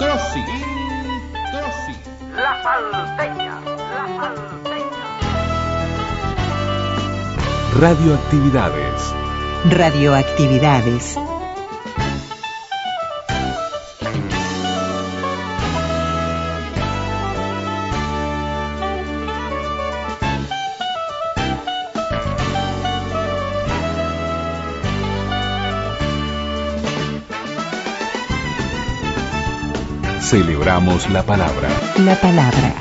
Introsi. La salteña, la salteña. Radioactividades. Radioactividades. Celebramos la palabra. La palabra.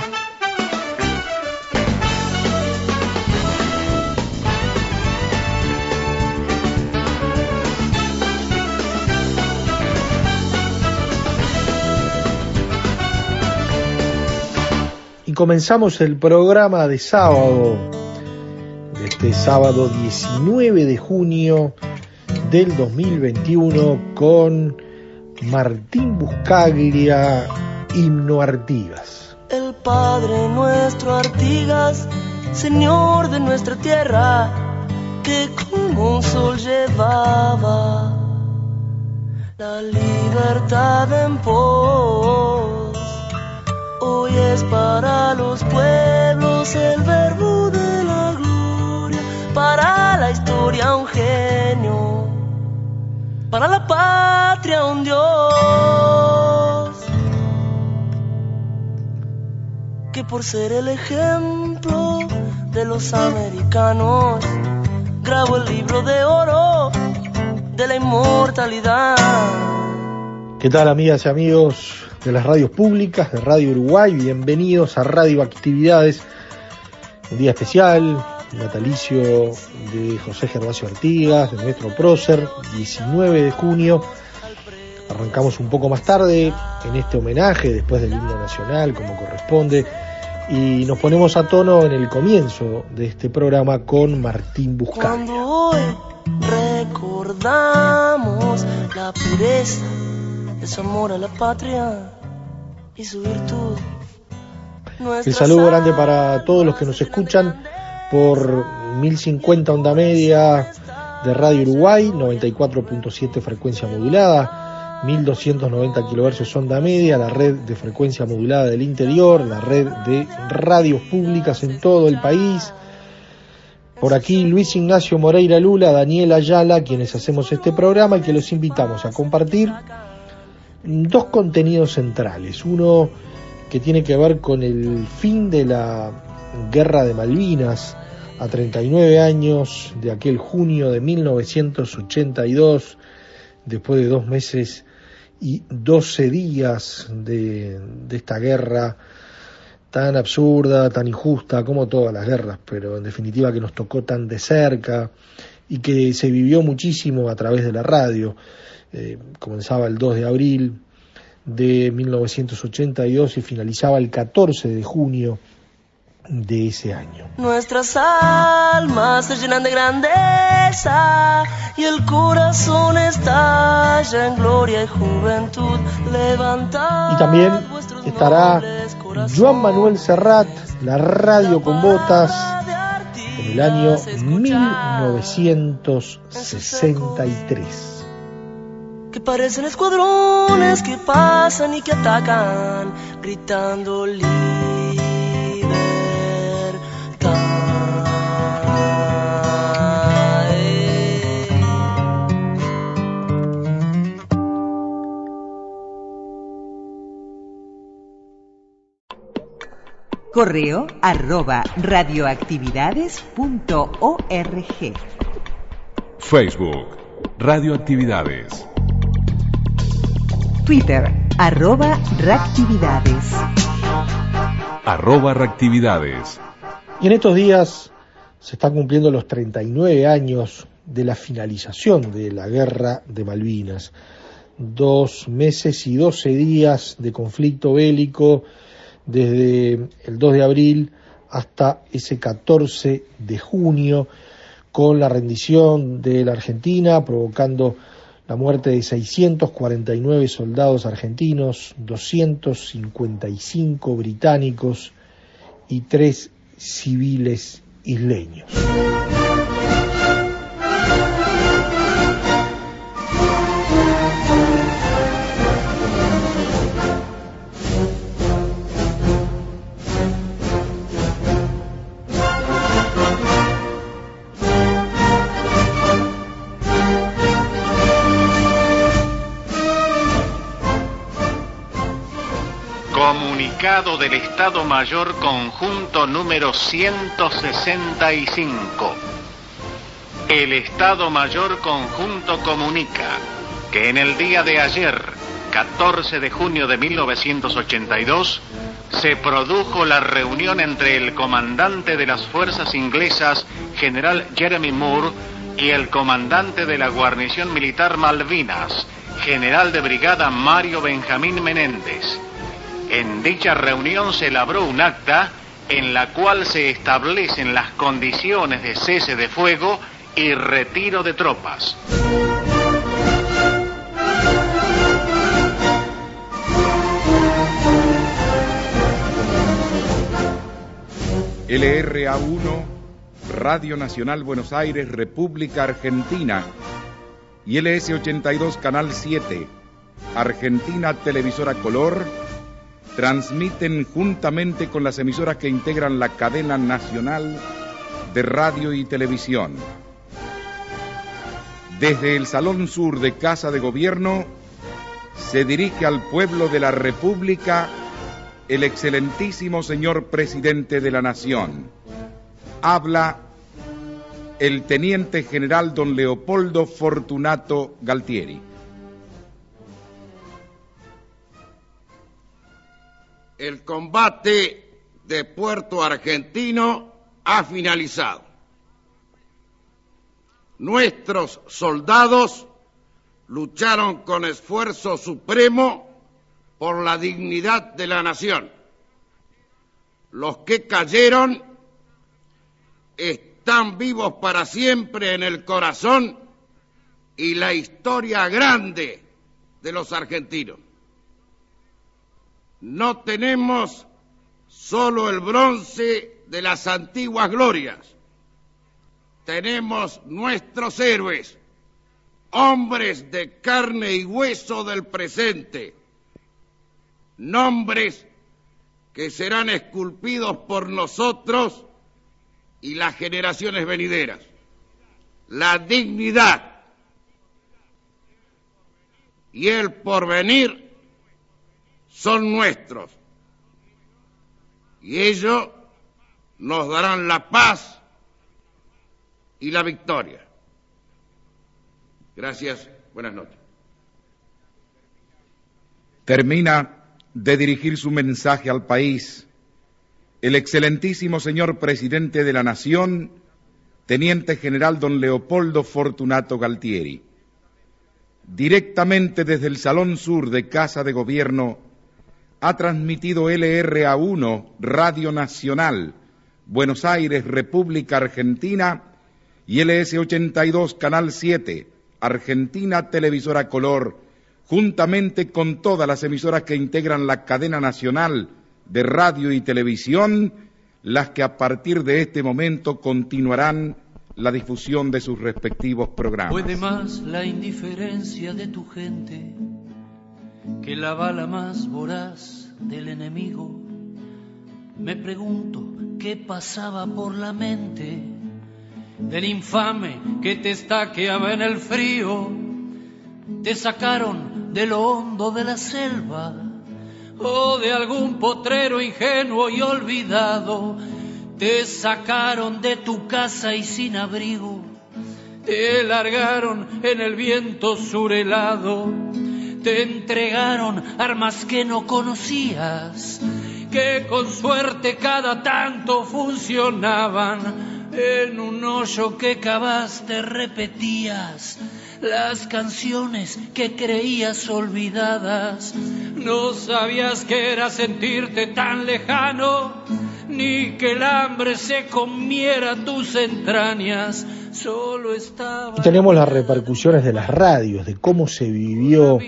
Y comenzamos el programa de sábado, de este sábado 19 de junio del 2021 con Martín Buscaglia, Himno Artigas. El Padre nuestro Artigas, Señor de nuestra tierra, que como un sol llevaba la libertad en pos. Hoy es para los pueblos el verbo de la gloria, para la historia un genio, para la patria un Dios. Que por ser el ejemplo de los americanos, grabó el libro de oro de la inmortalidad. ¿Qué tal amigas y amigos de las radios públicas de Radio Uruguay? Bienvenidos a Radio Actividades, un día especial, natalicio de José Gervasio Artigas, de nuestro prócer, 19 de junio. Arrancamos un poco más tarde en este homenaje, después del himno nacional, como corresponde, y nos ponemos a tono en el comienzo de este programa con Martín Buscaglia. Cuando hoy recordamos la pureza de su amor a la patria y su virtud. El saludo grande para todos los que nos escuchan por 1050 onda media de Radio Uruguay, 94.7 frecuencia modulada, 1290 kHz onda media, la red de frecuencia modulada del interior, la red de radios públicas en todo el país. Por aquí Luis Ignacio Moreira Lula, Daniel Ayala, quienes hacemos este programa y que los invitamos a compartir dos contenidos centrales. Uno que tiene que ver con el fin de la guerra de Malvinas a 39 años de aquel junio de 1982, después de dos meses y 12 días de, esta guerra tan absurda, tan injusta como todas las guerras, pero en definitiva que nos tocó tan de cerca y que se vivió muchísimo a través de la radio. Eh, comenzaba el 2 de abril de 1982 y finalizaba el 14 de junio de ese año. Nuestras almas se llenan de grandeza y el corazón estalla en gloria y juventud. Levantad Y también estará. Joan Manuel Serrat, la radio con botas, en el año 1963. Que parecen escuadrones que pasan y que atacan, gritando libertad. Correo arroba radioactividades.org. Facebook. Radioactividades. Twitter arroba reactividades. Arroba reactividades. Y en estos días se están cumpliendo los 39 años de la finalización de la guerra de Malvinas, dos meses y doce días de conflicto bélico desde el 2 de abril hasta ese 14 de junio, con la rendición de la Argentina, provocando la muerte de 649 soldados argentinos, 255 británicos y tres civiles isleños. Mayor Conjunto número 165. El Estado Mayor Conjunto comunica que en el día de ayer, 14 de junio de 1982, se produjo la reunión entre el comandante de las fuerzas inglesas, general Jeremy Moore, y el comandante de la guarnición militar Malvinas, general de brigada Mario Benjamín Menéndez. En dicha reunión se elaboró un acta en la cual se establecen las condiciones de cese de fuego y retiro de tropas. LRA1, Radio Nacional Buenos Aires, República Argentina, y LS82, Canal 7, Argentina Televisora Color, transmiten juntamente con las emisoras que integran la cadena nacional de radio y televisión. Desde el Salón Sur de Casa de Gobierno se dirige al pueblo de la República el excelentísimo señor presidente de la Nación. Habla el teniente general don Leopoldo Fortunato Galtieri. El combate de Puerto Argentino ha finalizado. Nuestros soldados lucharon con esfuerzo supremo por la dignidad de la nación. Los que cayeron están vivos para siempre en el corazón y la historia grande de los argentinos. No tenemos solo el bronce de las antiguas glorias, tenemos nuestros héroes, hombres de carne y hueso del presente, nombres que serán esculpidos por nosotros y las generaciones venideras. La dignidad y el porvenir son nuestros y ellos nos darán la paz y la victoria. Gracias, buenas noches. Termina de dirigir su mensaje al país el excelentísimo señor presidente de la Nación, teniente general don Leopoldo Fortunato Galtieri. Directamente desde el Salón Sur de Casa de Gobierno, ha transmitido LRA1 Radio Nacional, Buenos Aires, República Argentina, y LS82 Canal 7, Argentina Televisora Color, juntamente con todas las emisoras que integran la cadena nacional de radio y televisión, las que a partir de este momento continuarán la difusión de sus respectivos programas. Puede más la indiferencia de tu gente que la bala más voraz del enemigo. Me pregunto qué pasaba por la mente del infame que te estaqueaba en el frío. Te sacaron de lo hondo de la selva o de algún potrero ingenuo y olvidado. Te sacaron de tu casa y sin abrigo. Te largaron en el viento surelado te entregaron armas que no conocías, que con suerte cada tanto funcionaban. En un hoyo que cavaste repetías, las canciones que creías olvidadas. No sabías que era sentirte tan lejano, ni que el hambre se comiera tus entrañas. Solo estaba. Y tenemos las repercusiones de las radios, de cómo se vivió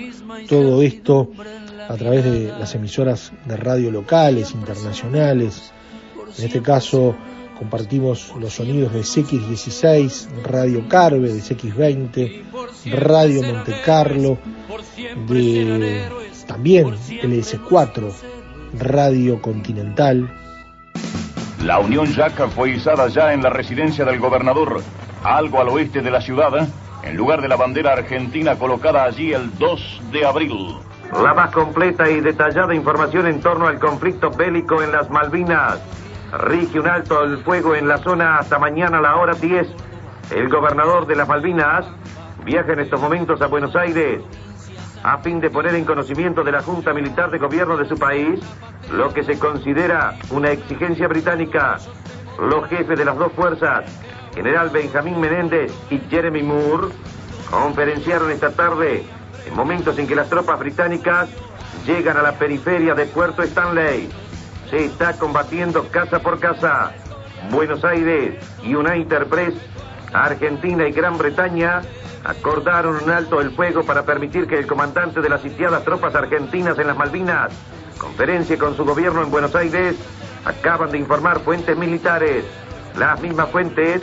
todo esto a través de las emisoras de radio locales, internacionales. En este caso compartimos los sonidos de CX16, Radio Carve, de CX20, Radio Monte Carlo, de también LS4, Radio Continental. La Unión Jack fue izada ya en la residencia del gobernador, algo al oeste de la ciudad, en lugar de la bandera argentina colocada allí el 2 de abril. La más completa y detallada información en torno al conflicto bélico en las Malvinas. Rige un alto al fuego en la zona hasta mañana a la hora 10. El gobernador de las Malvinas viaja en estos momentos a Buenos Aires a fin de poner en conocimiento de la Junta Militar de Gobierno de su país lo que se considera una exigencia británica. Los jefes de las dos fuerzas, general Benjamín Menéndez y Jeremy Moore, conferenciaron esta tarde en momentos en que las tropas británicas llegan a la periferia de Puerto Stanley. Se está combatiendo casa por casa. Buenos Aires y United Press, Argentina y Gran Bretaña acordaron un alto el fuego para permitir que el comandante de las sitiadas tropas argentinas en las Malvinas conferencia con su gobierno en Buenos Aires, acaban de informar fuentes militares. Las mismas fuentes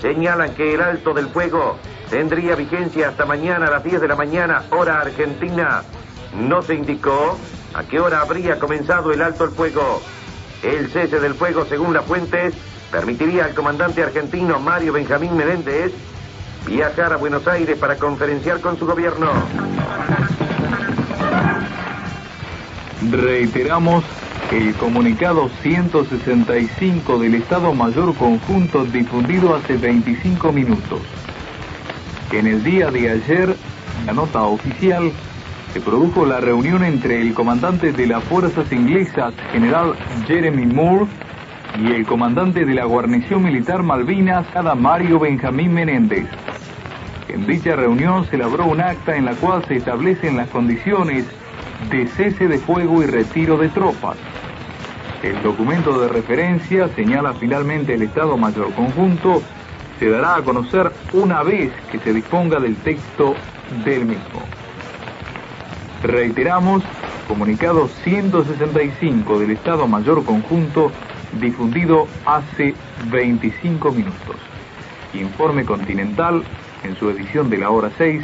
señalan que el alto del fuego tendría vigencia hasta mañana a las 10 de la mañana, hora argentina. No se indicó a qué hora habría comenzado el alto el fuego. El cese del fuego, según las fuentes, permitiría al comandante argentino Mario Benjamín Menéndez viajar a Buenos Aires para conferenciar con su gobierno. Reiteramos el comunicado 165 del Estado Mayor Conjunto difundido hace 25 minutos, en el día de ayer, la nota oficial, se produjo la reunión entre el comandante de las fuerzas inglesas, general Jeremy Moore, y el comandante de la guarnición militar Malvinas, Mario Benjamín Menéndez. En dicha reunión se elaboró un acta en la cual se establecen las condiciones de cese de fuego y retiro de tropas. El documento de referencia señala finalmente el Estado Mayor Conjunto, se dará a conocer una vez que se disponga del texto del mismo. Reiteramos, comunicado 165 del Estado Mayor Conjunto, difundido hace 25 minutos. Informe Continental, en su edición de la hora 6,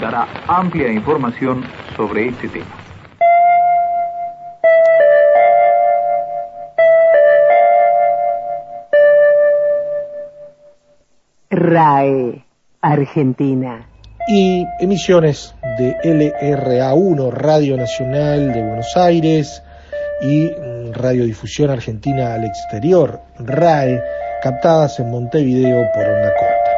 dará amplia información sobre este tema. RAE, Argentina. Y emisiones de LRA1, Radio Nacional de Buenos Aires, y Radiodifusión Argentina al Exterior, RAE, captadas en Montevideo por Onda Corta.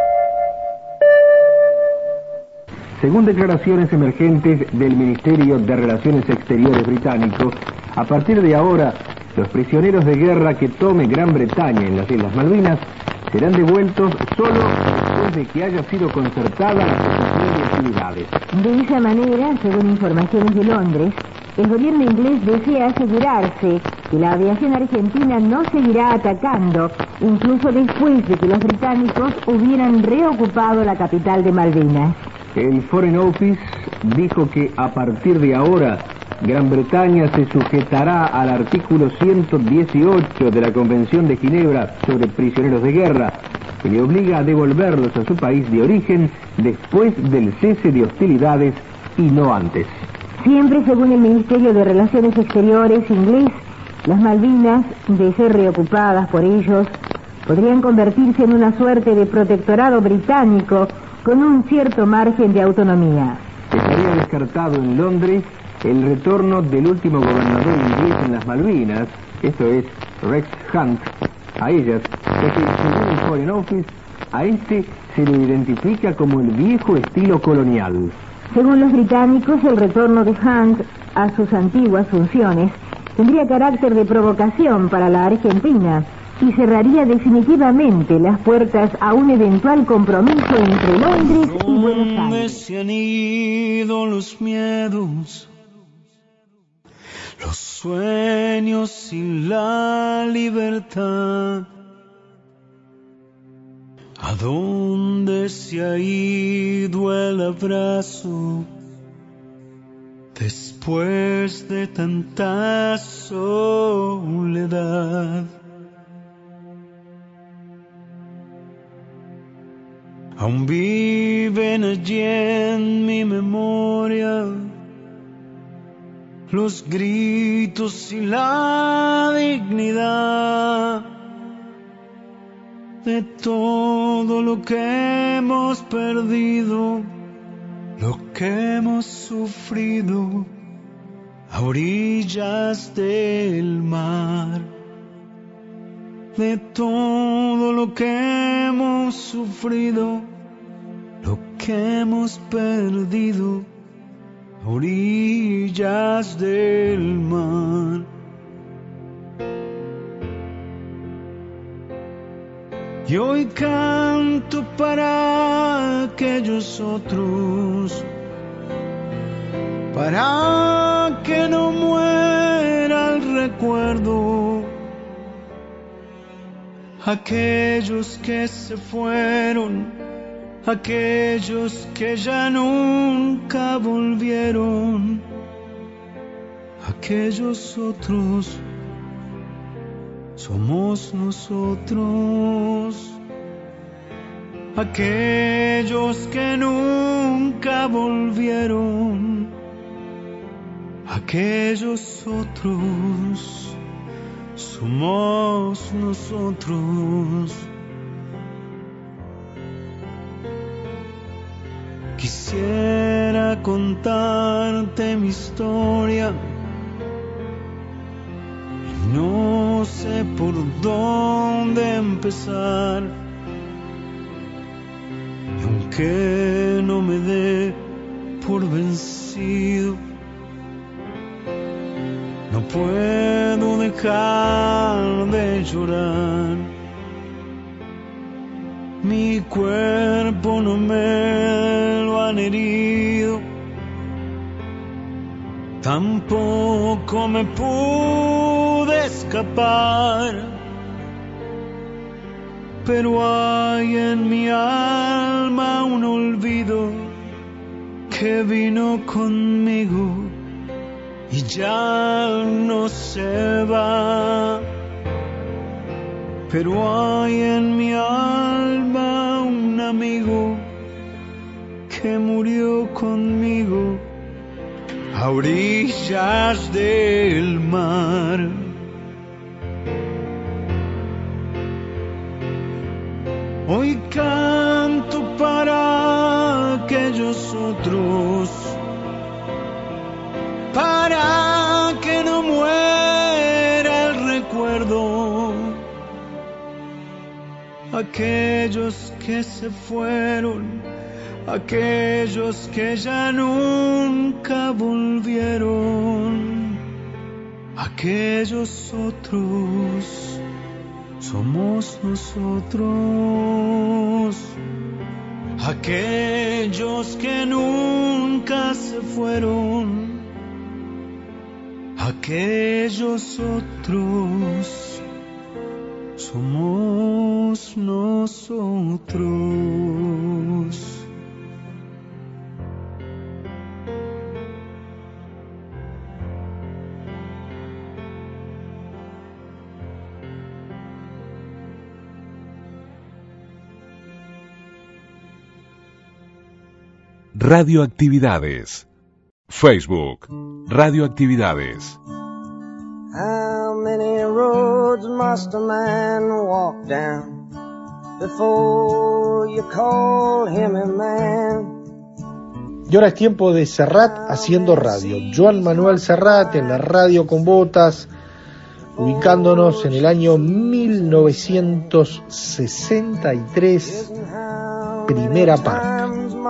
Según declaraciones emergentes del Ministerio de Relaciones Exteriores británico, a partir de ahora, los prisioneros de guerra que tome Gran Bretaña en las Islas Malvinas serán devueltos solo después de que haya sido concertada la ejecución de actividades. De esa manera, según informaciones de Londres, el gobierno inglés desea asegurarse que la aviación argentina no seguirá atacando, incluso después de que los británicos hubieran reocupado la capital de Malvinas. El Foreign Office dijo que a partir de ahora Gran Bretaña se sujetará al artículo 118 de la Convención de Ginebra sobre prisioneros de guerra, que le obliga a devolverlos a su país de origen después del cese de hostilidades y no antes. Siempre según el Ministerio de Relaciones Exteriores inglés, las Malvinas, de ser reocupadas por ellos, podrían convertirse en una suerte de protectorado británico con un cierto margen de autonomía. Estaría descartado en Londres el retorno del último gobernador inglés en las Malvinas, esto es Rex Hunt, a ellas, ya que según el Foreign Office, a este se lo identifica como el viejo estilo colonial. Según los británicos, el retorno de Hunt a sus antiguas funciones tendría carácter de provocación para la Argentina, y cerraría definitivamente las puertas a un eventual compromiso entre Londres y Buenos Aires. se han ido los miedos, los sueños y la libertad? ¿A dónde se ha ido el abrazo después de tanta soledad? Aún viven allí en mi memoria los gritos y la dignidad de todo lo que hemos perdido, lo que hemos sufrido a orillas del mar. De todo lo que hemos sufrido, lo que hemos perdido orillas del mar. Y hoy canto para aquellos otros, para que no muera el recuerdo, aquellos que se fueron, aquellos que ya nunca volvieron, aquellos otros. Somos nosotros, aquellos que nunca volvieron, aquellos otros, somos nosotros. Quisiera contarte mi historia no sé por dónde empezar. Y aunque no me dé por vencido, no puedo dejar de llorar. Mi cuerpo no me tampoco me pude escapar. Pero hay en mi alma un olvido que vino conmigo y ya no se va. Pero hay en mi alma un amigo que murió conmigo a orillas del mar. Hoy canto para aquellos otros, para que no muera el recuerdo, aquellos que se fueron aquellos que ya nunca volvieron, aquellos otros. Somos nosotros, aquellos que nunca se fueron, aquellos otros. Somos nosotros. Radioactividades. Facebook. Radioactividades. How many roads must a man walk down before you call him a man? Y ahora es tiempo de Serrat haciendo radio. Joan Manuel Serrat en la radio con botas, ubicándonos en el año 1963, primera parte.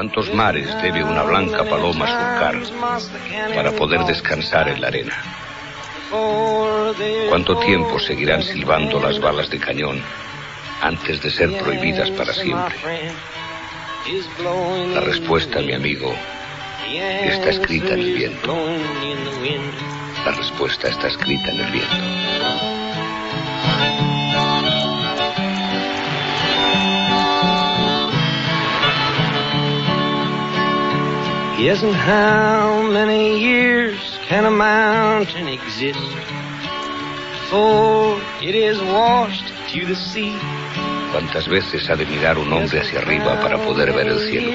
¿Cuántos mares debe una blanca paloma surcar para poder descansar en la arena? ¿Cuánto tiempo seguirán silbando las balas de cañón antes de ser prohibidas para siempre? La respuesta, mi amigo, está escrita en el viento. La respuesta está escrita en el viento. Yes, and how many years can a mountain exist before it is washed to the sea? ¿Cuántas veces ha de mirar un hombre hacia arriba para poder ver el cielo?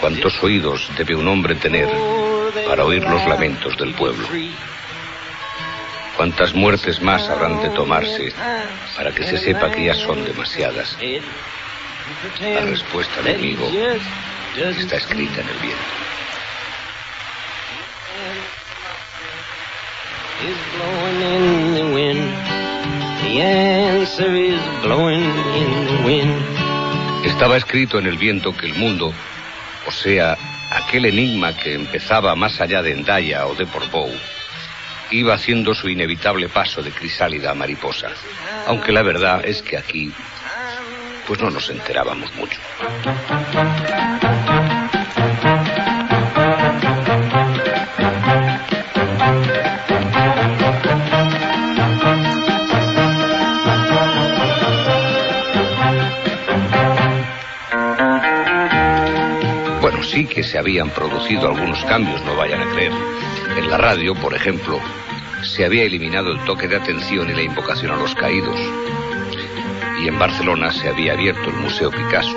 ¿Cuántos oídos debe un hombre tener para oír los lamentos del pueblo? ¿Cuántas muertes más habrán de tomarse para que se sepa que ya son demasiadas? La respuesta, mi amigo, está escrita en el viento. Is blowing in the wind. The answer is blowing in the wind. Estaba escrito en el viento que el mundo, o sea, aquel enigma que empezaba más allá de Endaya o de Portbou, iba haciendo su inevitable paso de crisálida a mariposa. Aunque la verdad es que aquí, pues no nos enterábamos mucho. Bueno, sí que se habían producido algunos cambios, no vayan a creer. En la radio, por ejemplo, se había eliminado el toque de atención y la invocación a los caídos. Y en Barcelona se había abierto el Museo Picasso.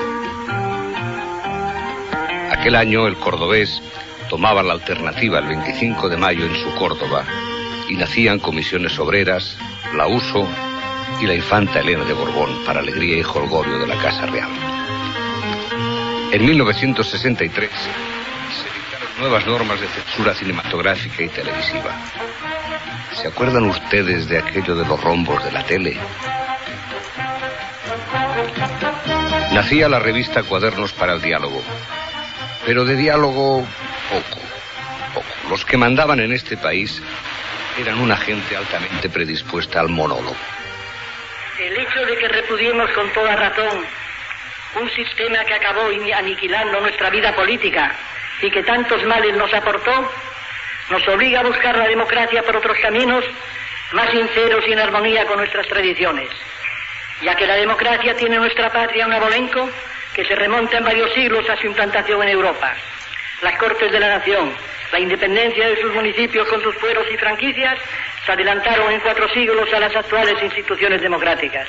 Aquel año el cordobés tomaba la alternativa el 25 de mayo en su Córdoba y nacían comisiones obreras, la USO y la infanta Elena de Borbón para alegría y jolgorio de la Casa Real. En 1963 se dictaron nuevas normas de censura cinematográfica y televisiva. ¿Se acuerdan ustedes de aquello de los rombos de la tele? Nacía la revista Cuadernos para el Diálogo, pero de diálogo poco, poco. Los que mandaban en este país eran una gente altamente predispuesta al monólogo. El hecho de que repudiemos con toda razón un sistema que acabó aniquilando nuestra vida política y que tantos males nos aportó, nos obliga a buscar la democracia por otros caminos más sinceros y en armonía con nuestras tradiciones, ya que la democracia tiene en nuestra patria un abolenco que se remonta en varios siglos a su implantación en Europa. Las Cortes de la Nación, la independencia de sus municipios con sus fueros y franquicias, se adelantaron en cuatro siglos a las actuales instituciones democráticas.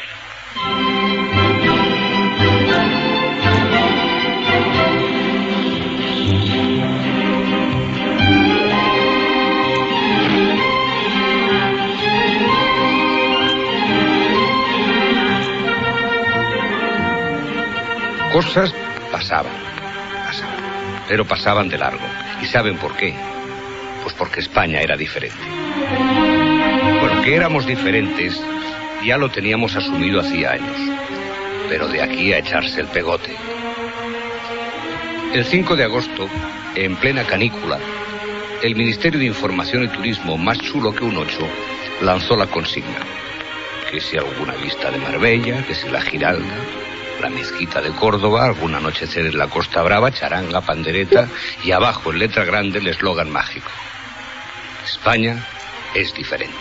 Cosas pasaban, pasaban, pero pasaban de largo. ¿Y saben por qué? Pues porque España era diferente. Bueno, que éramos diferentes ya lo teníamos asumido hacía años, pero de aquí a echarse el pegote. El 5 de agosto, en plena canícula, el Ministerio de Información y Turismo, más chulo que un ocho, lanzó la consigna. Que si alguna vista de Marbella, que si la Giralda, la mezquita de Córdoba, algún anochecer en la Costa Brava, charanga, pandereta y abajo en letra grande el eslogan mágico. España es diferente.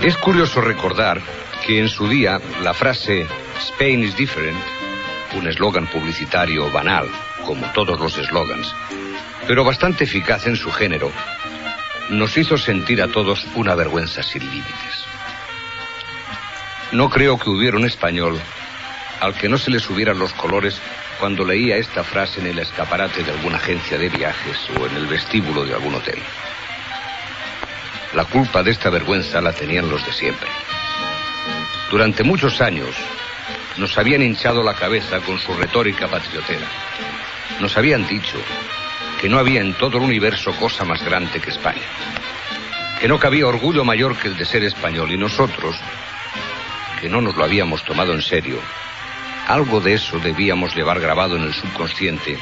Es curioso recordar que en su día la frase Spain is different, un eslogan publicitario banal, como todos los eslogans, pero bastante eficaz en su género, nos hizo sentir a todos una vergüenza sin límites. No creo que hubiera un español al que no se le subieran los colores cuando leía esta frase en el escaparate de alguna agencia de viajes o en el vestíbulo de algún hotel. La culpa de esta vergüenza la tenían los de siempre. Durante muchos años nos habían hinchado la cabeza con su retórica patriotera. Nos habían dicho que no había en todo el universo cosa más grande que España. Que no cabía orgullo mayor que el de ser español. Y nosotros, que no nos lo habíamos tomado en serio, algo de eso debíamos llevar grabado en el subconsciente,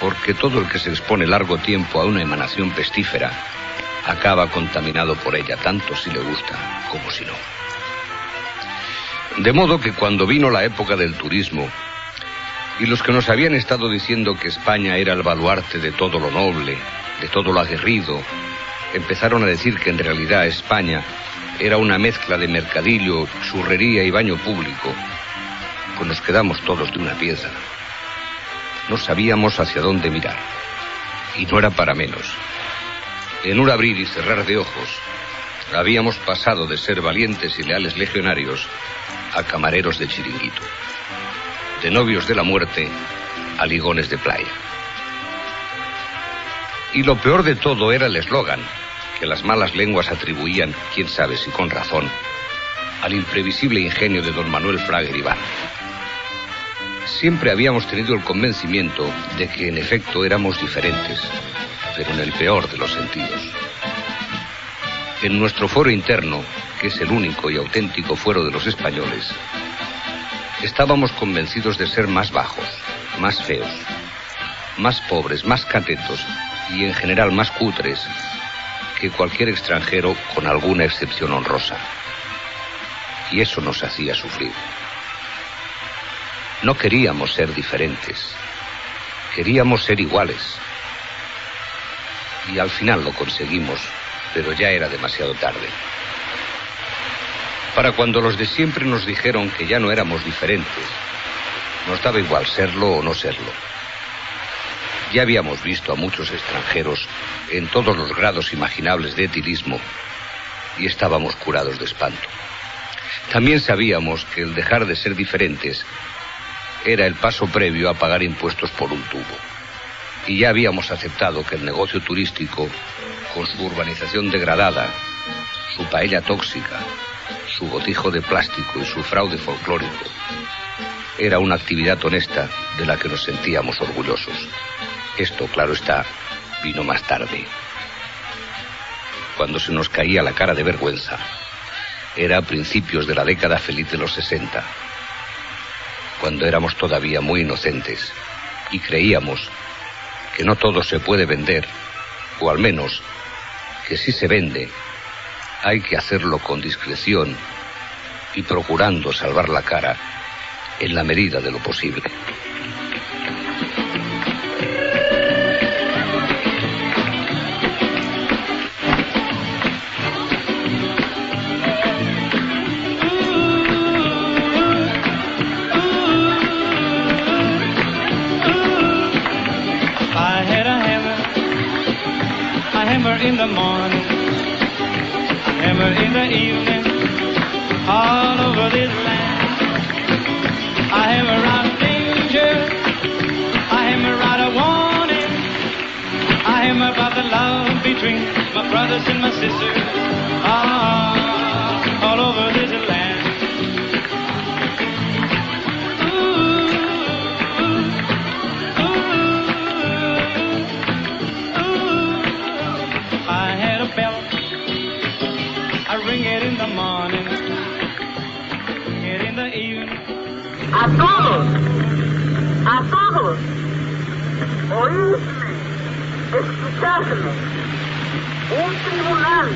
porque todo el que se expone largo tiempo a una emanación pestífera acaba contaminado por ella, tanto si le gusta como si no. De modo que cuando vino la época del turismo, y los que nos habían estado diciendo que España era el baluarte de todo lo noble, de todo lo aguerrido, empezaron a decir que en realidad España era una mezcla de mercadillo, churrería y baño público, pues nos quedamos todos de una pieza. No sabíamos hacia dónde mirar. Y no era para menos. En un abrir y cerrar de ojos, habíamos pasado de ser valientes y leales legionarios a camareros de chiringuito, de novios de la muerte a ligones de playa. Y lo peor de todo era el eslogan, que las malas lenguas atribuían, quién sabe si con razón, al imprevisible ingenio de don Manuel Fraga Iván. Siempre habíamos tenido el convencimiento de que en efecto éramos diferentes, pero en el peor de los sentidos. En nuestro foro interno, que es el único y auténtico fuero de los españoles, estábamos convencidos de ser más bajos, más feos, más pobres, más catetos y en general más cutres que cualquier extranjero con alguna excepción honrosa. Y eso nos hacía sufrir. No queríamos ser diferentes, queríamos ser iguales. Y al final lo conseguimos, pero ya era demasiado tarde. Para cuando los de siempre nos dijeron que ya no éramos diferentes, nos daba igual serlo o no serlo. Ya habíamos visto a muchos extranjeros en todos los grados imaginables de etilismo y estábamos curados de espanto. También sabíamos que el dejar de ser diferentes era el paso previo a pagar impuestos por un tubo. Y ya habíamos aceptado que el negocio turístico, con su urbanización degradada, su paella tóxica, su botijo de plástico y su fraude folclórico, era una actividad honesta de la que nos sentíamos orgullosos. Esto, claro está, vino más tarde. Cuando se nos caía la cara de vergüenza, era a principios de la década feliz de los 60, cuando éramos todavía muy inocentes y creíamos que no todo se puede vender, o al menos que si se vende, hay que hacerlo con discreción y procurando salvar la cara en la medida de lo posible. Morning, a hammer in the evening, all over this land. A hammer out of danger, a hammer out of warning, a hammer about the love between my brothers and my sisters, ah, all over Un tribunal,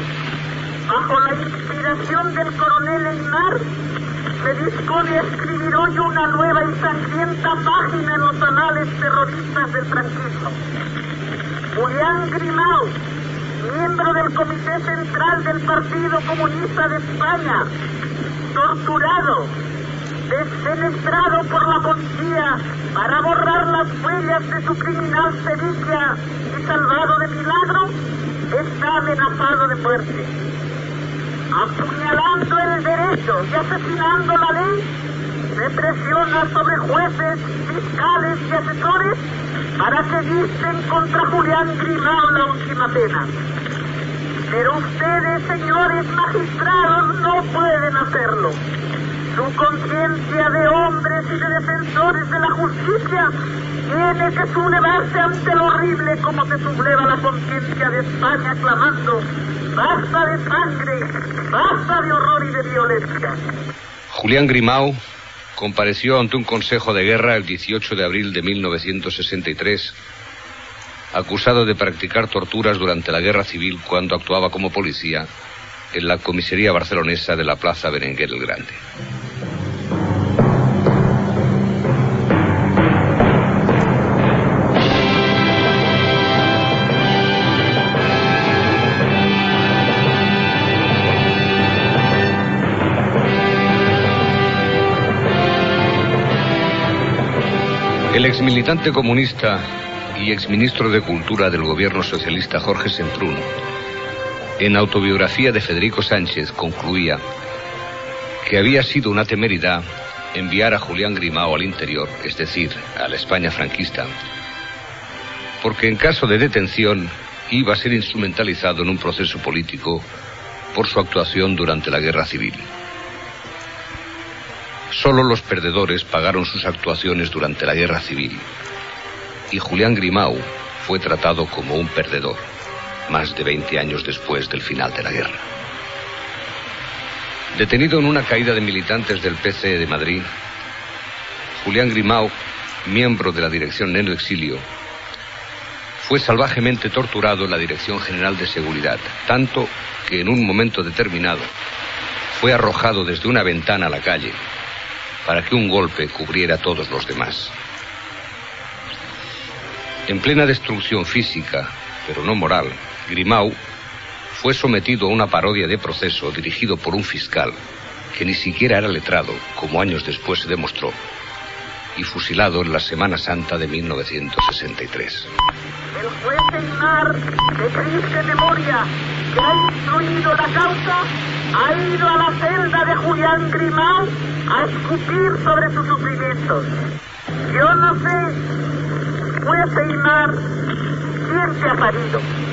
bajo la inspiración del coronel Eymar, me dispone a escribir hoy una nueva y sangrienta página en los anales terroristas del franquismo. Julián Grimau, miembro del Comité Central del Partido Comunista de España, torturado, desfenestrado por la policía para borrar las huellas de su criminal pericia salvado de milagro, está amenazado de muerte. apuñalando el derecho y asesinando la ley, se presiona sobre jueces, fiscales y asesores para que dicten contra Julián Grimao la última pena. Pero ustedes, señores magistrados, no pueden hacerlo. Su conciencia de hombres y de defensores de la justicia tiene que sublevarse ante lo horrible como se subleva la conciencia de España clamando basta de sangre, basta de horror y de violencia. Julián Grimao compareció ante un consejo de guerra el 18 de abril de 1963, acusado de practicar torturas durante la guerra civil cuando actuaba como policía en la comisaría barcelonesa de la Plaza Berenguer el Grande. El exmilitante comunista y exministro de Cultura del gobierno socialista Jorge Semprún, en autobiografía de Federico Sánchez, concluía que había sido una temeridad enviar a Julián Grimao al interior, es decir, a la España franquista, porque en caso de detención iba a ser instrumentalizado en un proceso político por su actuación durante la guerra civil. Solo los perdedores pagaron sus actuaciones durante la guerra civil. Y Julián Grimau fue tratado como un perdedor, más de 20 años después del final de la guerra. Detenido en una caída de militantes del PC de Madrid, Julián Grimau, miembro de la dirección Neno Exilio, fue salvajemente torturado en la Dirección General de Seguridad, tanto que en un momento determinado fue arrojado desde una ventana a la calle para que un golpe cubriera a todos los demás. En plena destrucción física, pero no moral, Grimau fue sometido a una parodia de proceso dirigido por un fiscal que ni siquiera era letrado, como años después se demostró, y fusilado en la Semana Santa de 1963. El juez Eymar, de triste memoria, que ha instruido la causa, ha ido a la celda de Julián Grimau a escupir sobre sus sufrimientos. Yo no sé, juez Eymar, quién te ha parido.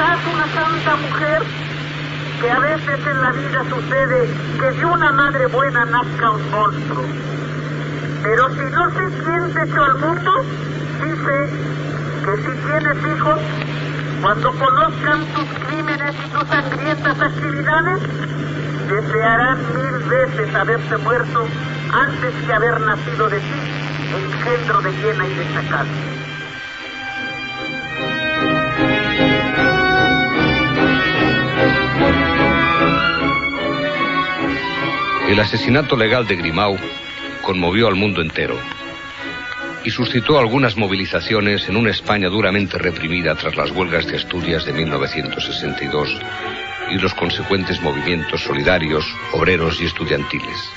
Una santa mujer que a veces en la vida sucede que de una madre buena nazca un monstruo. Pero si no sé quién te echó al mundo, dice que si tienes hijos, cuando conozcan tus crímenes y tus sangrientas actividades, desearán mil veces haberte muerto antes que haber nacido de ti, engendro de llena y destacada. El asesinato legal de Grimau conmovió al mundo entero y suscitó algunas movilizaciones en una España duramente reprimida tras las huelgas de Asturias de 1962 y los consecuentes movimientos solidarios, obreros y estudiantiles.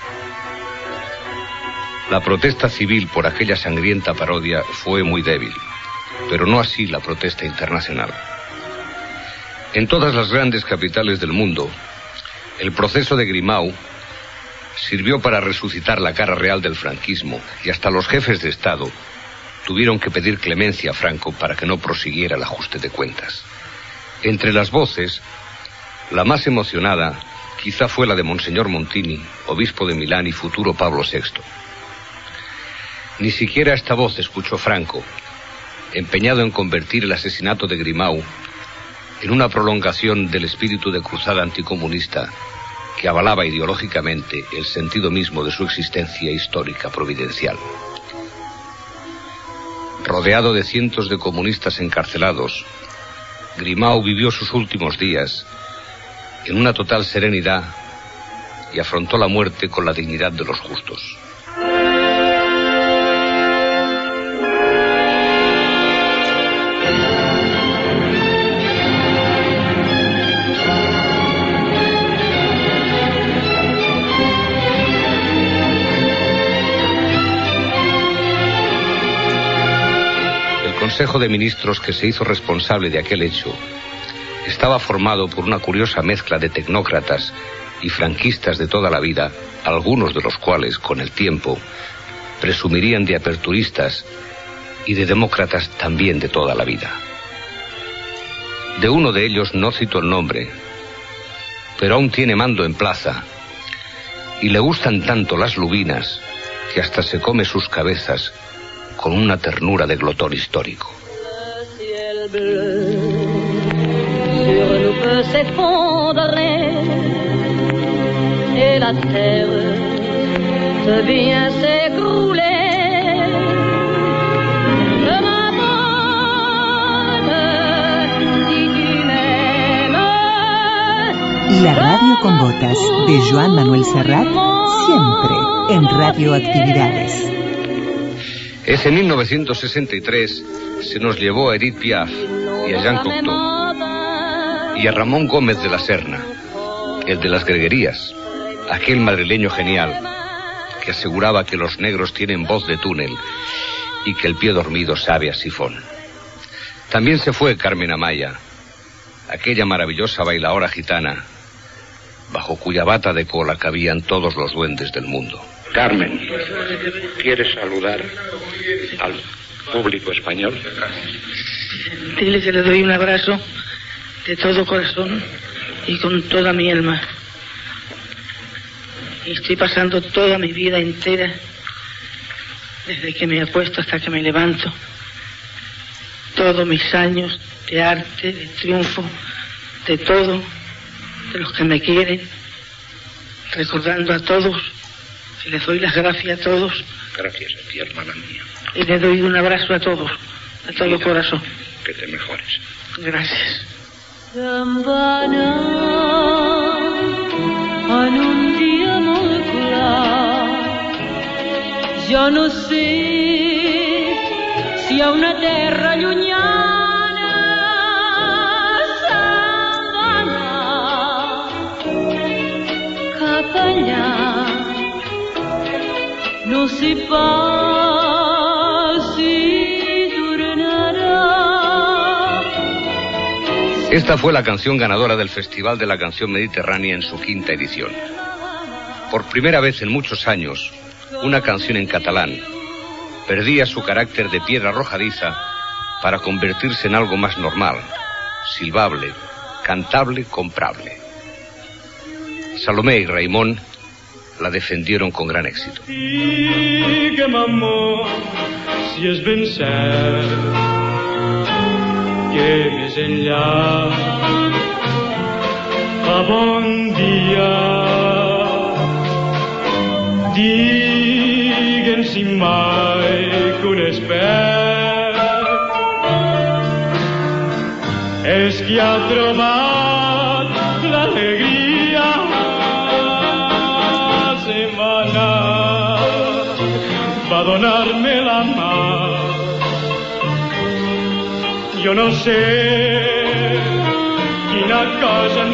La protesta civil por aquella sangrienta parodia fue muy débil, pero no así la protesta internacional. En todas las grandes capitales del mundo, el proceso de Grimau sirvió para resucitar la cara real del franquismo y hasta los jefes de Estado tuvieron que pedir clemencia a Franco para que no prosiguiera el ajuste de cuentas. Entre las voces, la más emocionada quizá fue la de Monseñor Montini, obispo de Milán y futuro Pablo VI. Ni siquiera esta voz escuchó Franco, empeñado en convertir el asesinato de Grimau en una prolongación del espíritu de cruzada anticomunista que avalaba ideológicamente el sentido mismo de su existencia histórica providencial. Rodeado de cientos de comunistas encarcelados, Grimau vivió sus últimos días en una total serenidad y afrontó la muerte con la dignidad de los justos. Consejo de Ministros que se hizo responsable de aquel hecho estaba formado por una curiosa mezcla de tecnócratas y franquistas de toda la vida, algunos de los cuales, con el tiempo, presumirían de aperturistas y de demócratas también de toda la vida. De uno de ellos no cito el nombre, pero aún tiene mando en plaza y le gustan tanto las lubinas que hasta se come sus cabezas con una ternura de glotón histórico. La radio con botas de Joan Manuel Serrat, siempre en radioactividades. Ese 1963 se nos llevó a Edith Piaf y a Jean Cocteau y a Ramón Gómez de la Serna, el de las greguerías, aquel madrileño genial que aseguraba que los negros tienen voz de túnel y que el pie dormido sabe a sifón. También se fue Carmen Amaya, aquella maravillosa bailaora gitana, bajo cuya bata de cola cabían todos los duendes del mundo. Carmen, ¿quieres saludar al público español? Dile que le doy un abrazo de todo corazón y con toda mi alma. Estoy pasando toda mi vida entera, desde que me acuesto hasta que me levanto, todos mis años de arte, de triunfo, de todo, de los que me quieren, recordando a todos, les doy las gracias a todos Gracias a ti, hermana mía. y le doy un abrazo a todos, a todo corazón. Que te mejores. Gracias. En un. Jo no sé si ha una terra Esta fue la canción ganadora del Festival de la Canción Mediterránea en su quinta edición. Por primera vez en muchos años, una canción en catalán perdía su carácter de piedra arrojadiza para convertirse en algo más normal, silbable, cantable, comprable. Salomé y Raimón la defendieron con gran éxito. si es vencer, que me enseñar a bon. Diguen si mai que un expert és qui ha trobat donar-me la mà. Jo no sé quina cosa em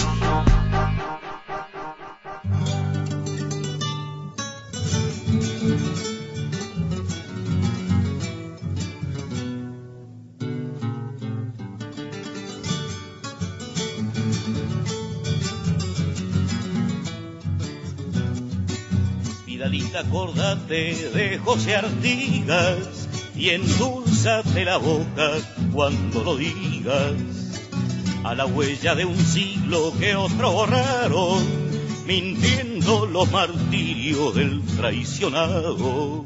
Linda, acordate de José Artigas y endulzate la boca cuando lo digas. A la huella de un siglo que otros borraron, mintiendo los martirios del traicionado.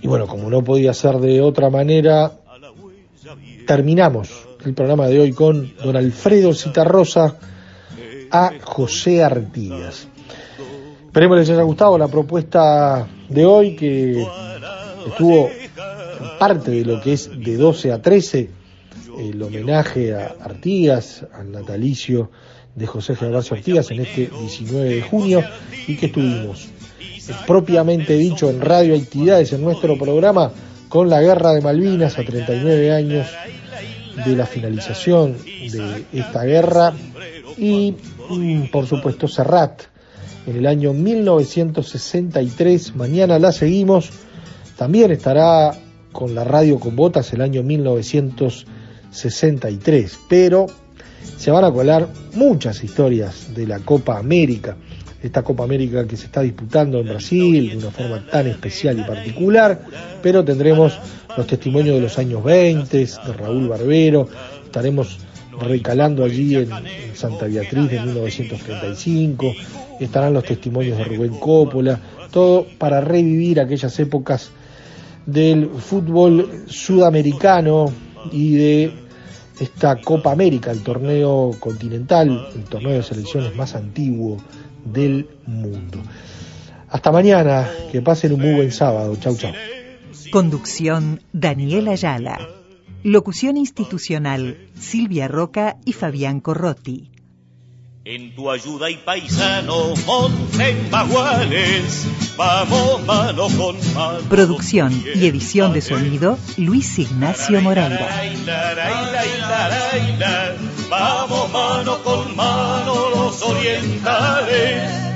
Y bueno, como no podía ser de otra manera, terminamos el programa de hoy con don Alfredo Citarrosa a José Artigas. Esperemos les haya gustado la propuesta de hoy, que estuvo parte de lo que es de 12 a 13, el homenaje a Artigas, al natalicio de José Gervasio Artigas en este 19 de junio, y que estuvimos propiamente dicho en Radio Actividades en nuestro programa con la guerra de Malvinas a 39 años de la finalización de esta guerra y mm, por supuesto Serrat en el año 1963 mañana la seguimos. También estará con la radio con botas el año 1963 pero se van a colar muchas historias de la Copa América. Esta Copa América que se está disputando en Brasil de una forma tan especial y particular, pero tendremos los testimonios de los años 20, de Raúl Barbero, estaremos recalando allí en, Santa Beatriz de 1935, estarán los testimonios de Rubén Coppola, todo para revivir aquellas épocas del fútbol sudamericano y de esta Copa América, el torneo continental, el torneo de selecciones más antiguo del mundo. Hasta mañana, que pasen un muy buen sábado. Chau, chau. Conducción Daniela Ayala. Locución institucional Silvia Roca y Fabián Corrotti. En tu ayuda y paisano, monten baguales, vamos mano con mano. Producción y edición de sonido Luis Ignacio Moreira. Vamos mano con mano los orientales